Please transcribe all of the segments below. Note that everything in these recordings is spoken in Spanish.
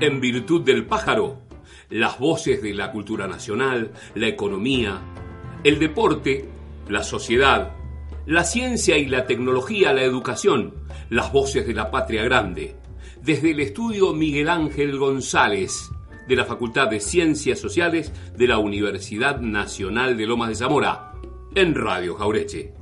En virtud del pájaro, las voces de la cultura nacional, la economía, el deporte, la sociedad, la ciencia y la tecnología, la educación, las voces de la patria grande. Desde el estudio Miguel Ángel González, de la Facultad de Ciencias Sociales de la Universidad Nacional de Lomas de Zamora, en Radio Jaureche.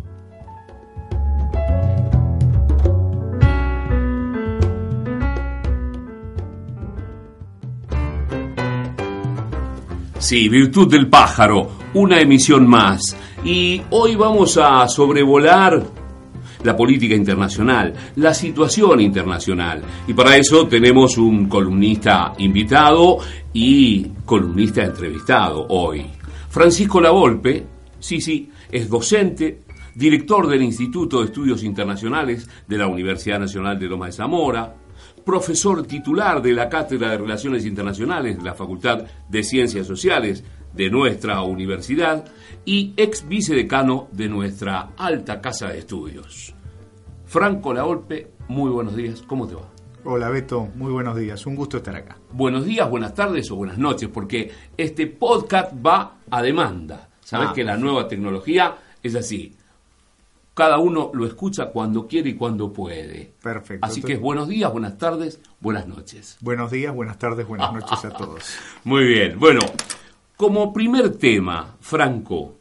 Sí, Virtud del Pájaro, una emisión más. Y hoy vamos a sobrevolar la política internacional, la situación internacional. Y para eso tenemos un columnista invitado y columnista entrevistado hoy. Francisco Lavolpe, sí, sí, es docente, director del Instituto de Estudios Internacionales de la Universidad Nacional de Loma de Zamora, profesor titular de la Cátedra de Relaciones Internacionales de la Facultad de Ciencias Sociales de nuestra universidad y ex vicedecano de nuestra alta casa de estudios. Franco Laolpe, muy buenos días, ¿cómo te va? Hola Beto, muy buenos días, un gusto estar acá. Buenos días, buenas tardes o buenas noches, porque este podcast va a demanda. Sabes Ah, que la nueva tecnología es así. Cada uno lo escucha cuando quiere y cuando puede. Perfecto. Así que buenos días, buenas tardes, buenas noches. Buenos días, buenas tardes, buenas noches a todos. Muy bien. Bueno, como primer tema, Franco,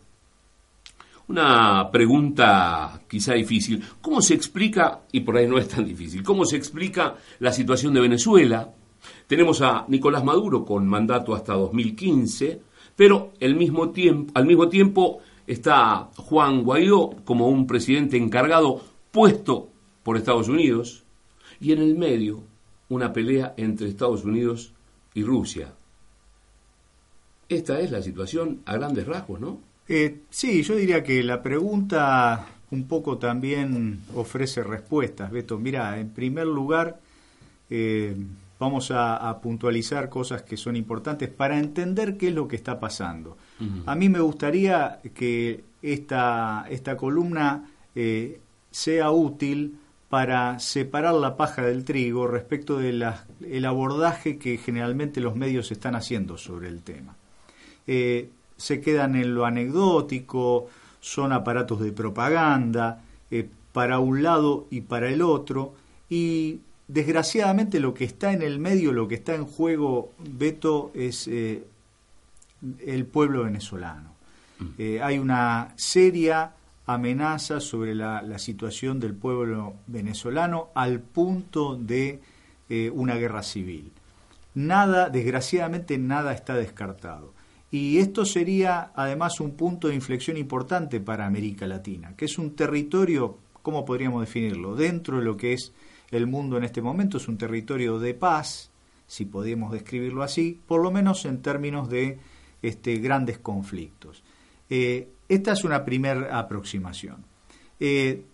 una pregunta quizá difícil. ¿Cómo se explica, y por ahí no es tan difícil, cómo se explica la situación de Venezuela? Tenemos a Nicolás Maduro con mandato hasta 2015, pero el mismo tiempo, al mismo tiempo está Juan Guaidó como un presidente encargado puesto por Estados Unidos, y en el medio una pelea entre Estados Unidos y Rusia. Esta es la situación a grandes rasgos, ¿no? Eh, sí, yo diría que la pregunta un poco también ofrece respuestas, Beto. Mira, en primer lugar, eh, vamos a, a puntualizar cosas que son importantes para entender qué es lo que está pasando. A mí me gustaría que esta, esta columna eh, sea útil para separar la paja del trigo respecto del el abordaje que generalmente los medios están haciendo sobre el tema. Eh, se quedan en lo anecdótico, son aparatos de propaganda, eh, para un lado y para el otro, y desgraciadamente lo que está en el medio, lo que está en juego, Beto, es eh, el pueblo venezolano. Eh, hay una seria amenaza sobre la, la, situación del pueblo venezolano al punto de eh, una guerra civil. Nada, desgraciadamente, nada está descartado. Y esto sería además un punto de inflexión importante para América Latina, que es un territorio, ¿cómo podríamos definirlo? Dentro de lo que es el mundo en este momento, es un territorio de paz, si podemos describirlo así, por lo menos en términos de este, grandes conflictos. Eh, esta es una primera aproximación. Eh,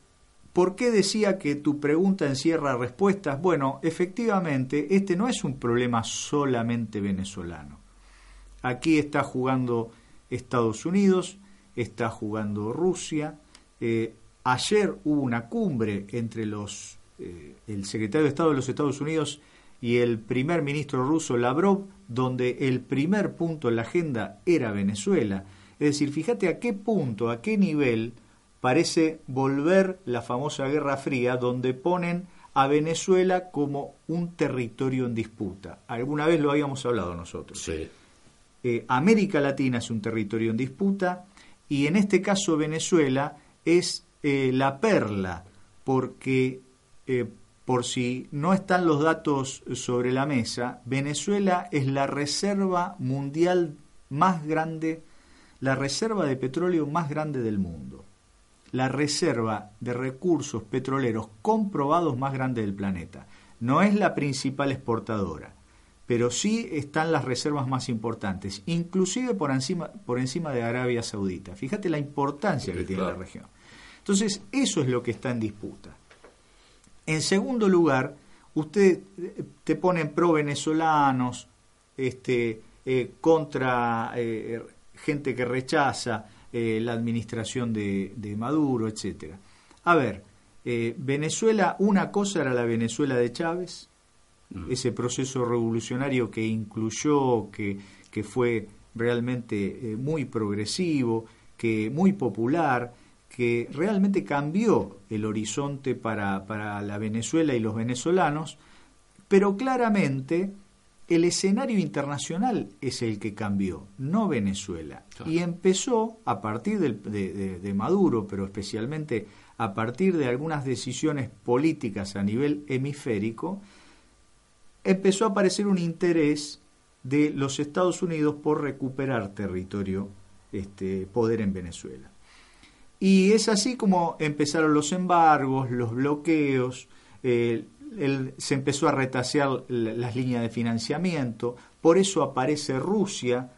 ¿Por qué decía que tu pregunta encierra respuestas? Bueno, efectivamente, este no es un problema solamente venezolano. Aquí está jugando Estados Unidos, está jugando Rusia. Eh, ayer hubo una cumbre entre los, eh, el secretario de Estado de los Estados Unidos y el primer ministro ruso Lavrov, donde el primer punto en la agenda era Venezuela. Es decir, fíjate a qué punto, a qué nivel parece volver la famosa Guerra Fría, donde ponen a Venezuela como un territorio en disputa. Alguna vez lo habíamos hablado nosotros. Sí. Eh, América Latina es un territorio en disputa y en este caso Venezuela es eh, la perla, porque eh, por si no están los datos sobre la mesa, Venezuela es la reserva mundial más grande, la reserva de petróleo más grande del mundo. la reserva de recursos petroleros comprobados más grande del planeta. No es la principal exportadora, pero sí están las reservas más importantes, inclusive por encima, por encima de Arabia Saudita. Fíjate la importancia que tiene la región. Entonces, eso es lo que está en disputa. En segundo lugar, usted eh, te ponen pro venezolanos, este, eh, contra eh, gente que rechaza la administración de, de, Maduro, etcétera. A ver, Venezuela, una cosa era la Venezuela de Chávez, mm. ese proceso revolucionario que incluyó, que, que fue realmente muy progresivo, que muy popular, que realmente cambió el horizonte para, para, la Venezuela y los venezolanos, pero claramente el escenario internacional es el que cambió, no Venezuela. Y empezó a partir de, de, Maduro, pero especialmente a partir de algunas decisiones políticas a nivel hemisférico, empezó a aparecer un interés de los Estados Unidos por recuperar territorio, este, poder en Venezuela. Y es así como empezaron los embargos, los bloqueos, eh, se empezó a retasear las líneas de financiamiento, por eso aparece Rusia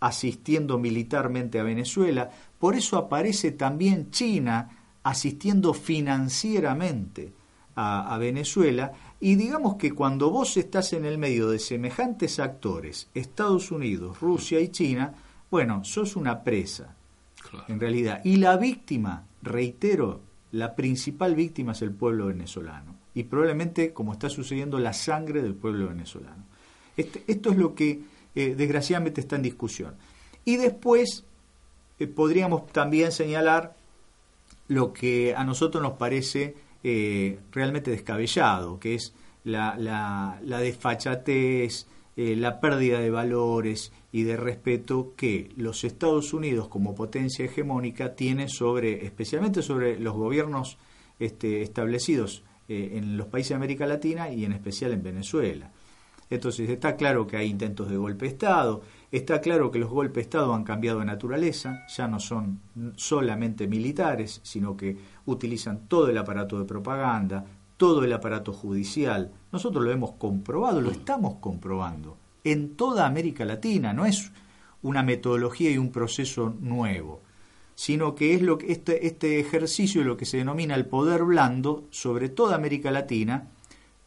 asistiendo militarmente a Venezuela, por eso aparece también China asistiendo financieramente a, a, Venezuela, y digamos que cuando vos estás en el medio de semejantes actores, Estados Unidos, Rusia y China, bueno, sos una presa en realidad. Y la víctima, reitero, la principal víctima es el pueblo venezolano. Y probablemente, como está sucediendo, la sangre del pueblo venezolano. Este, esto es lo que eh, desgraciadamente está en discusión. Y después eh, podríamos también señalar lo que a nosotros nos parece eh, realmente descabellado, que es la, la, la desfachatez, la pérdida de valores y de respeto que los Estados Unidos como potencia hegemónica tiene sobre, especialmente sobre los gobiernos este, establecidos eh, en los países de América Latina y en especial en Venezuela. Entonces está claro que hay intentos de golpe de Estado, está claro que los golpes de Estado han cambiado de naturaleza, ya no son solamente militares, sino que utilizan todo el aparato de propaganda, todo el aparato judicial. Nosotros lo hemos comprobado, lo estamos comprobando en toda América Latina, no es una metodología y un proceso nuevo, sino que es lo que este, este ejercicio lo que se denomina el poder blando sobre toda América Latina,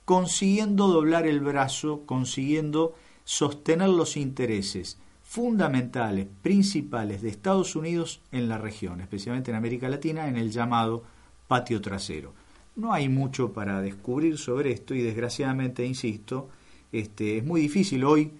consiguiendo doblar el brazo, consiguiendo sostener los intereses fundamentales, principales de Estados Unidos en la región, especialmente en América Latina, en el llamado patio trasero. No hay mucho para descubrir sobre esto y desgraciadamente, insisto, este, es muy difícil hoy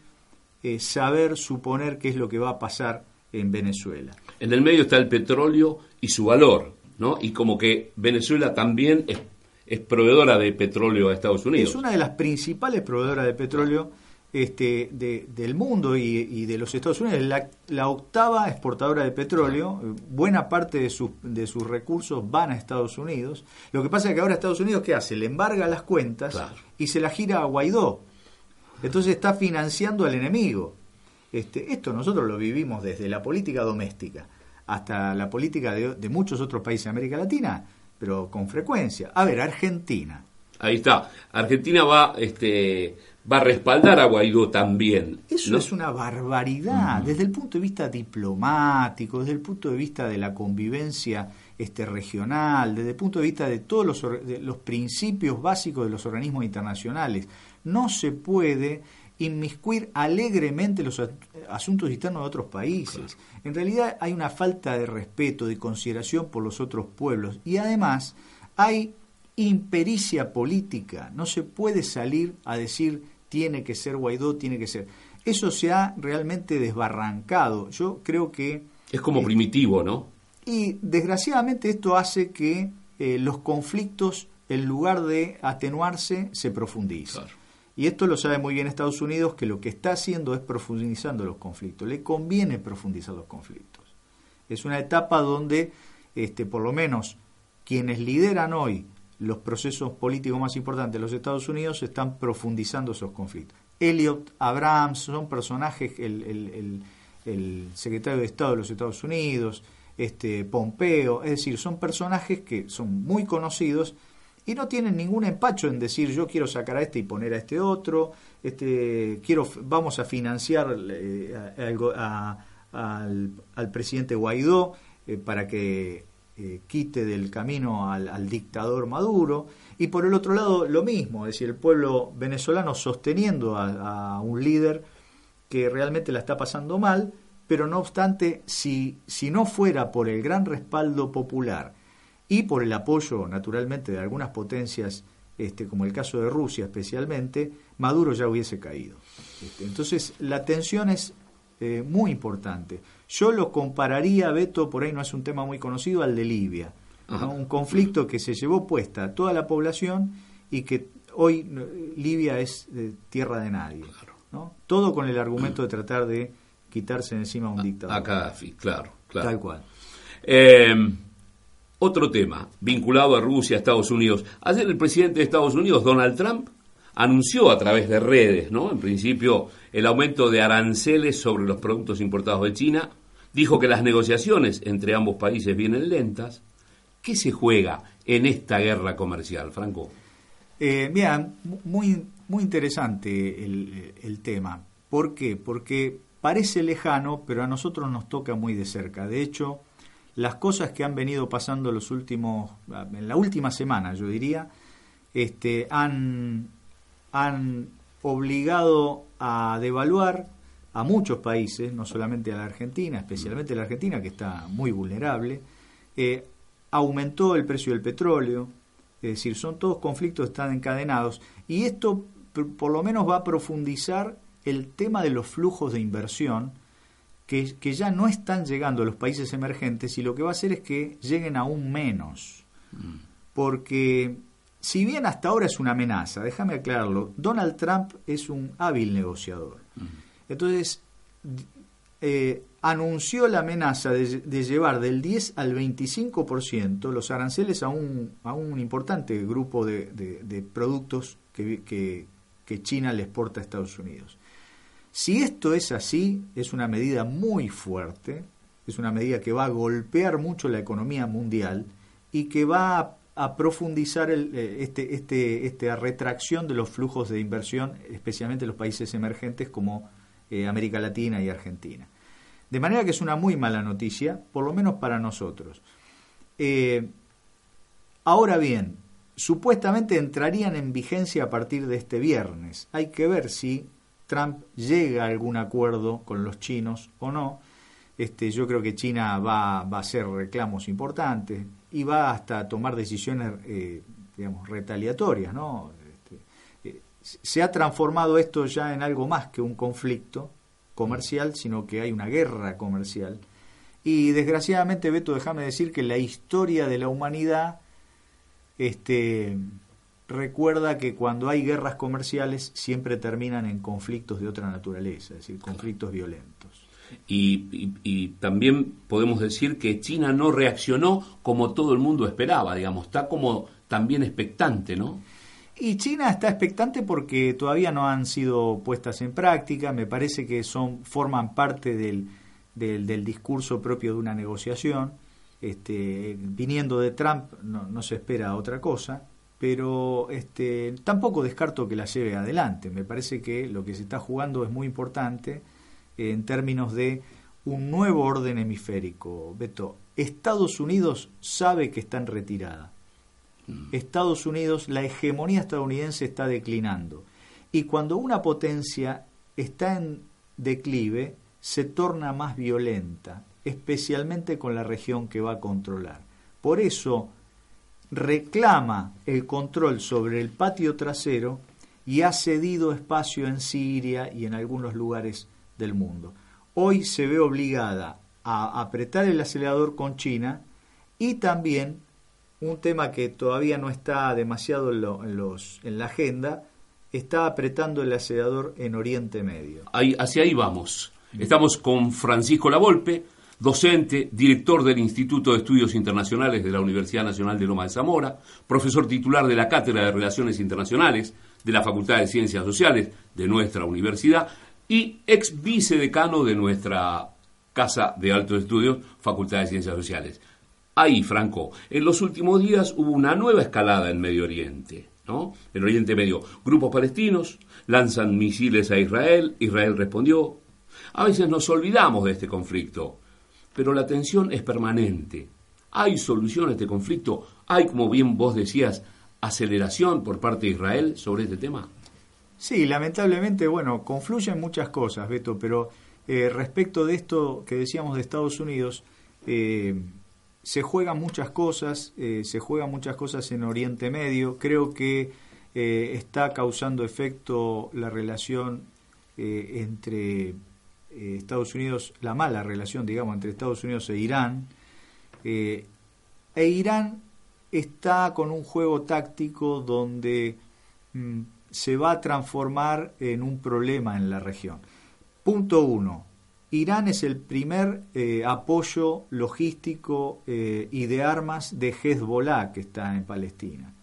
eh, saber, suponer qué es lo que va a pasar en Venezuela. En el medio está el petróleo y su valor, ¿no? Y como que Venezuela también es, proveedora de petróleo a Estados Unidos. Es una de las principales proveedoras de petróleo este, del mundo y, de los Estados Unidos. La, la octava exportadora de petróleo, buena parte de, de sus recursos van a Estados Unidos. Lo que pasa es que ahora Estados Unidos, ¿qué hace? Le embarga las cuentas y se la gira a Guaidó entonces está financiando al enemigo. Este, esto nosotros lo vivimos desde la política doméstica hasta la política de, muchos otros países de América Latina, pero con frecuencia. A ver, Argentina. Ahí está. Argentina va, este, va a respaldar a Guaidó también. Eso es una barbaridad, desde el punto de vista diplomático, desde el punto de vista de la convivencia este, regional, desde el punto de vista de todos los, los principios básicos de los organismos internacionales no se puede inmiscuir alegremente los asuntos internos de otros países. En realidad hay una falta de respeto, de consideración por los otros pueblos y además hay impericia política. No se puede salir a decir tiene que ser Guaidó, tiene que ser. Eso se ha realmente desbarrancado. Yo creo que... Es como eh, primitivo, ¿no? Y desgraciadamente esto hace que eh, los conflictos, en lugar de atenuarse, se profundicen. Y esto lo sabe muy bien Estados Unidos, que lo que está haciendo es profundizando los conflictos. Le conviene profundizar los conflictos. Es una etapa donde, este, por lo menos, quienes lideran hoy los procesos políticos más importantes de los Estados Unidos están profundizando esos conflictos. Elliot Abrams son personajes, el, el, el, secretario de Estado de los Estados Unidos, este, Pompeo, es decir, son personajes que son muy conocidos y no tienen ningún empacho en decir yo quiero sacar a este y poner a este otro, este, quiero, vamos a financiar eh, al, presidente Guaidó eh, para que eh, quite del camino al, dictador Maduro. Y por el otro lado, lo mismo, es decir, el pueblo venezolano sosteniendo a, un líder que realmente la está pasando mal, pero no obstante, si, si no fuera por el gran respaldo popular y por el apoyo, naturalmente, de algunas potencias, este, como el caso de Rusia especialmente, Maduro ya hubiese caído. Este, entonces, la tensión es eh, muy importante. Yo lo compararía, Beto, por ahí no es un tema muy conocido, al de Libia. Un conflicto que se llevó puesta a toda la población y que hoy Libia es tierra de nadie. ¿no? Todo con el argumento de tratar de quitarse encima a un dictador. A Gaddafi, claro, claro. Tal cual. Eh, otro tema vinculado a Rusia, Estados Unidos. Ayer el presidente de Estados Unidos, Donald Trump, anunció a través de redes, ¿no? En principio, el aumento de aranceles sobre los productos importados de China. Dijo que las negociaciones entre ambos países vienen lentas. ¿Qué se juega en esta guerra comercial, Franco? Eh, mira, muy, muy interesante el tema. ¿Por qué? Porque parece lejano, pero a nosotros nos toca muy de cerca. De hecho, las cosas que han venido pasando los últimos, en la última semana, yo diría, este, han, han obligado a devaluar a muchos países, no solamente a la Argentina, especialmente a la Argentina, que está muy vulnerable, eh, aumentó el precio del petróleo, es decir, son todos conflictos que están encadenados, y esto por lo menos va a profundizar el tema de los flujos de inversión, que, ya no están llegando a los países emergentes y lo que va a hacer es que lleguen aún menos. Mm. Porque si bien hasta ahora es una amenaza, déjame aclararlo, Donald Trump es un hábil negociador. Mm. Entonces, eh, anunció la amenaza de, llevar del 10 al 25% los aranceles a un, a un importante grupo de, productos que, que China le exporta a Estados Unidos. Si esto es así, es una medida muy fuerte, es una medida que va a golpear mucho la economía mundial y que va a, profundizar el, eh, este, este, esta retracción de los flujos de inversión, especialmente en los países emergentes como eh, América Latina y Argentina. De manera que es una muy mala noticia, por lo menos para nosotros. Eh, ahora bien, supuestamente entrarían en vigencia a partir de este viernes. Hay que ver si Trump llega a algún acuerdo con los chinos o no. Este, yo creo que China va, a hacer reclamos importantes y va hasta tomar decisiones, eh, digamos, retaliatorias, ¿no? Este, eh, se ha transformado esto ya en algo más que un conflicto comercial, sino que hay una guerra comercial. Y desgraciadamente, Beto, déjame decir que la historia de la humanidad este, recuerda que cuando hay guerras comerciales siempre terminan en conflictos de otra naturaleza, es decir, conflictos violentos. Y, también podemos decir que China no reaccionó como todo el mundo esperaba, digamos, está como también expectante, ¿no? Y China está expectante porque todavía no han sido puestas en práctica, me parece que son forman parte del, del, discurso propio de una negociación. Este, viniendo de Trump no, no se espera otra cosa pero este, tampoco descarto que la lleve adelante. Me parece que lo que se está jugando es muy importante en términos de un nuevo orden hemisférico. Beto, Estados Unidos sabe que está en retirada. Mm. Estados Unidos, la hegemonía estadounidense está declinando. Y cuando una potencia está en declive, se torna más violenta, especialmente con la región que va a controlar. Por eso, reclama el control sobre el patio trasero y ha cedido espacio en Siria y en algunos lugares del mundo. Hoy se ve obligada a apretar el acelerador con China y también un tema que todavía no está demasiado en, los, en la agenda, está apretando el acelerador en Oriente Medio. Ahí, hacia ahí vamos. Estamos con Francisco Lavolpe, docente, director del Instituto de Estudios Internacionales de la Universidad Nacional de Loma de Zamora, profesor titular de la Cátedra de Relaciones Internacionales de la Facultad de Ciencias Sociales de nuestra universidad y ex vicedecano de nuestra Casa de Altos Estudios, Facultad de Ciencias Sociales. Ahí, Franco, en los últimos días hubo una nueva escalada en Medio Oriente. ¿no? En Oriente Medio, grupos palestinos lanzan misiles a Israel, Israel respondió. A veces nos olvidamos de este conflicto, pero la tensión es permanente. ¿Hay solución a este conflicto? ¿Hay, como bien vos decías, aceleración por parte de Israel sobre este tema? Sí, lamentablemente, bueno, confluyen muchas cosas, Beto, pero eh, respecto de esto que decíamos de Estados Unidos, eh, se juegan muchas cosas, eh, se juegan muchas cosas en Oriente Medio. Creo que está causando efecto la relación entre Estados Unidos, la mala relación, digamos, entre Estados Unidos e Irán. e Irán está con un juego táctico donde mm, se va a transformar en un problema en la región. Punto uno. Irán es el primer eh, apoyo logístico eh, y de armas de Hezbollah que está en Palestina.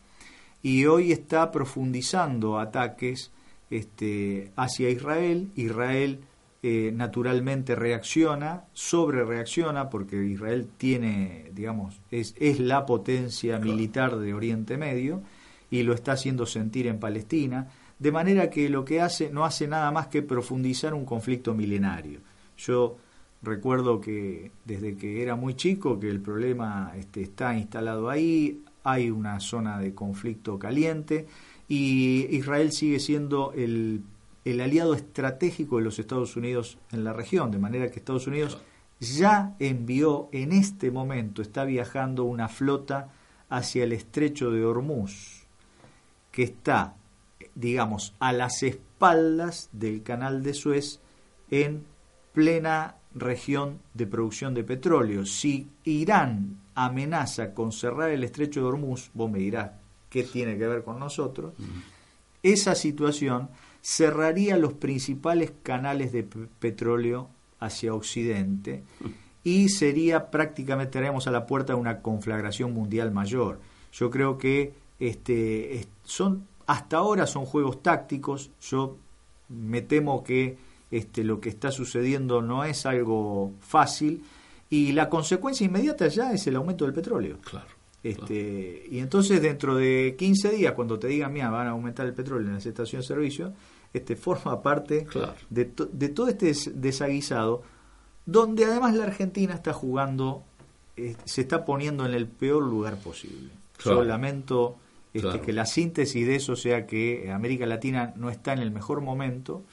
Y hoy está profundizando ataques este, hacia Israel. Israel eh, naturalmente reacciona, sobre reacciona, porque Israel tiene, digamos, es, es la potencia militar de Oriente Medio y lo está haciendo sentir en Palestina, de manera que lo que hace no hace nada más que profundizar un conflicto milenario. Yo recuerdo que desde que era muy chico que el problema este, está instalado ahí, hay una zona de conflicto caliente y Israel sigue siendo el, el aliado estratégico de los Estados Unidos en la región, de manera que Estados Unidos ya envió en este momento, está viajando una flota hacia el estrecho de Hormuz que está, digamos, a las espaldas del canal de Suez en plena región de producción de petróleo. Si Irán amenaza con cerrar el estrecho de Hormuz, vos me dirás qué tiene que ver con nosotros, esa situación cerraría los principales canales de petróleo hacia Occidente y sería prácticamente, estaríamos a la puerta de una conflagración mundial mayor. Yo creo que este, son, hasta ahora son juegos tácticos. Yo me temo que este, lo que está sucediendo no es algo fácil y la consecuencia inmediata ya es el aumento del petróleo. Claro. Este, Y entonces dentro de 15 días, cuando te digan, mira, van a aumentar el petróleo en las estaciones de servicio, este, forma parte de, de, todo este desaguisado, donde además la Argentina está jugando, eh, se está poniendo en el peor lugar posible. Yo lamento este, que la síntesis de eso sea que América Latina no está en el mejor momento.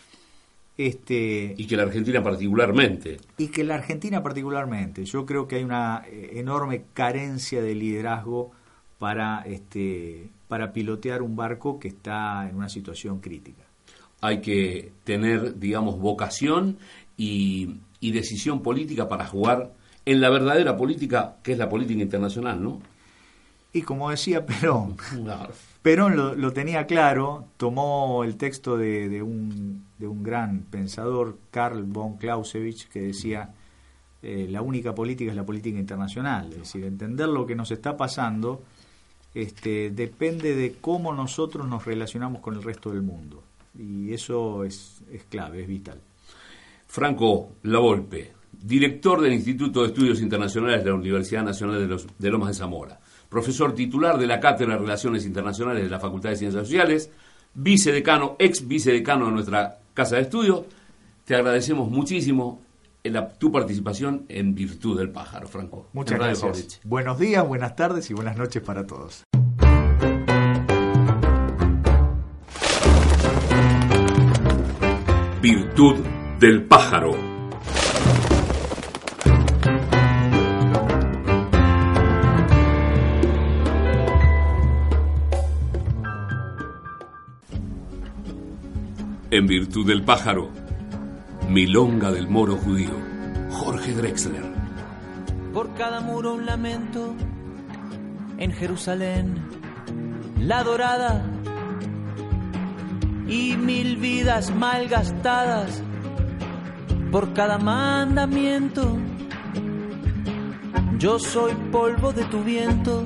Este, y que la Argentina particularmente. Y que la Argentina particularmente. Yo creo que hay una eh, enorme carencia de liderazgo para, este, para pilotear un barco que está en una situación crítica. Hay que tener, digamos, vocación y, y decisión política para jugar en la verdadera política, que es la política internacional, ¿no? Y como decía Perón, Perón lo, tenía claro, tomó el texto de, un, de un gran pensador, Karl von Clausewitz, que decía, eh, la única política es la política internacional, es decir, entender lo que nos está pasando este, depende de cómo nosotros nos relacionamos con el resto del mundo. Y eso es, es clave, es vital. Franco Lavolpe, director del Instituto de Estudios Internacionales de la Universidad Nacional de, los, de Lomas de Zamora profesor titular de la Cátedra de Relaciones Internacionales de la Facultad de Ciencias Sociales, vicedecano, ex vicedecano de nuestra Casa de Estudios. Te agradecemos muchísimo tu participación en Virtud del Pájaro, Franco. Muchas gracias. Buenos días, buenas tardes y buenas noches para todos. Virtud del Pájaro. En virtud del pájaro, Milonga del moro judío, Jorge Drexler. Por cada muro un lamento, en Jerusalén, la dorada y mil vidas mal gastadas por cada mandamiento. Yo soy polvo de tu viento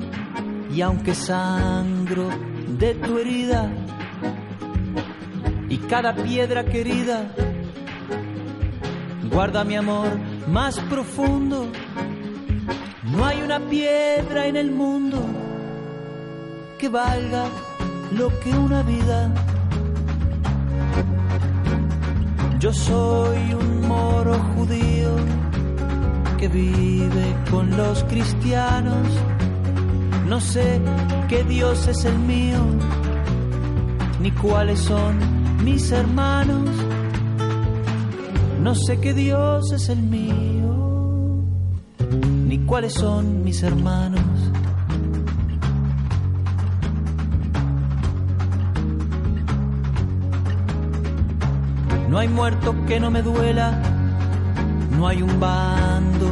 y aunque sangro de tu herida, y cada piedra querida. Guarda mi amor más profundo. No hay una piedra en el mundo que valga lo que una vida. Yo soy un moro judío que vive con los cristianos. No sé qué Dios es el mío, ni cuáles son mis hermanos. No sé qué Dios es el mío, ni cuáles son mis hermanos. No hay muerto que no me duela, no hay un bando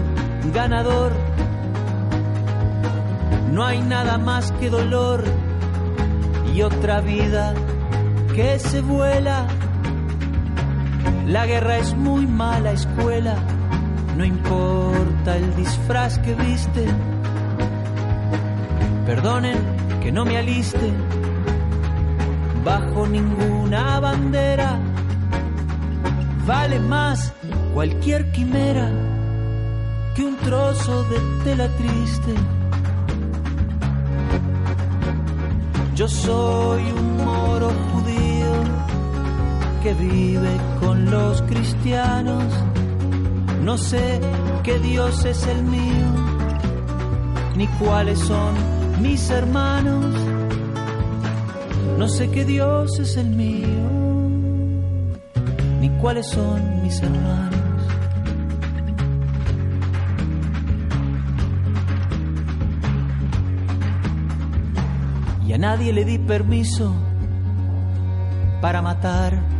ganador, no hay nada más que dolor y otra vida que se vuela. La guerra es muy mala escuela, no importa el disfraz que viste. Perdonen que no me aliste bajo ninguna bandera vale más cualquier quimera que un trozo de tela triste. Yo soy un moro judío que vive con los cristianos. No sé qué Dios es el mío, ni cuáles son mis hermanos. No sé qué Dios es el mío ni cuáles son mis hermanos. Y a nadie le di permiso para matar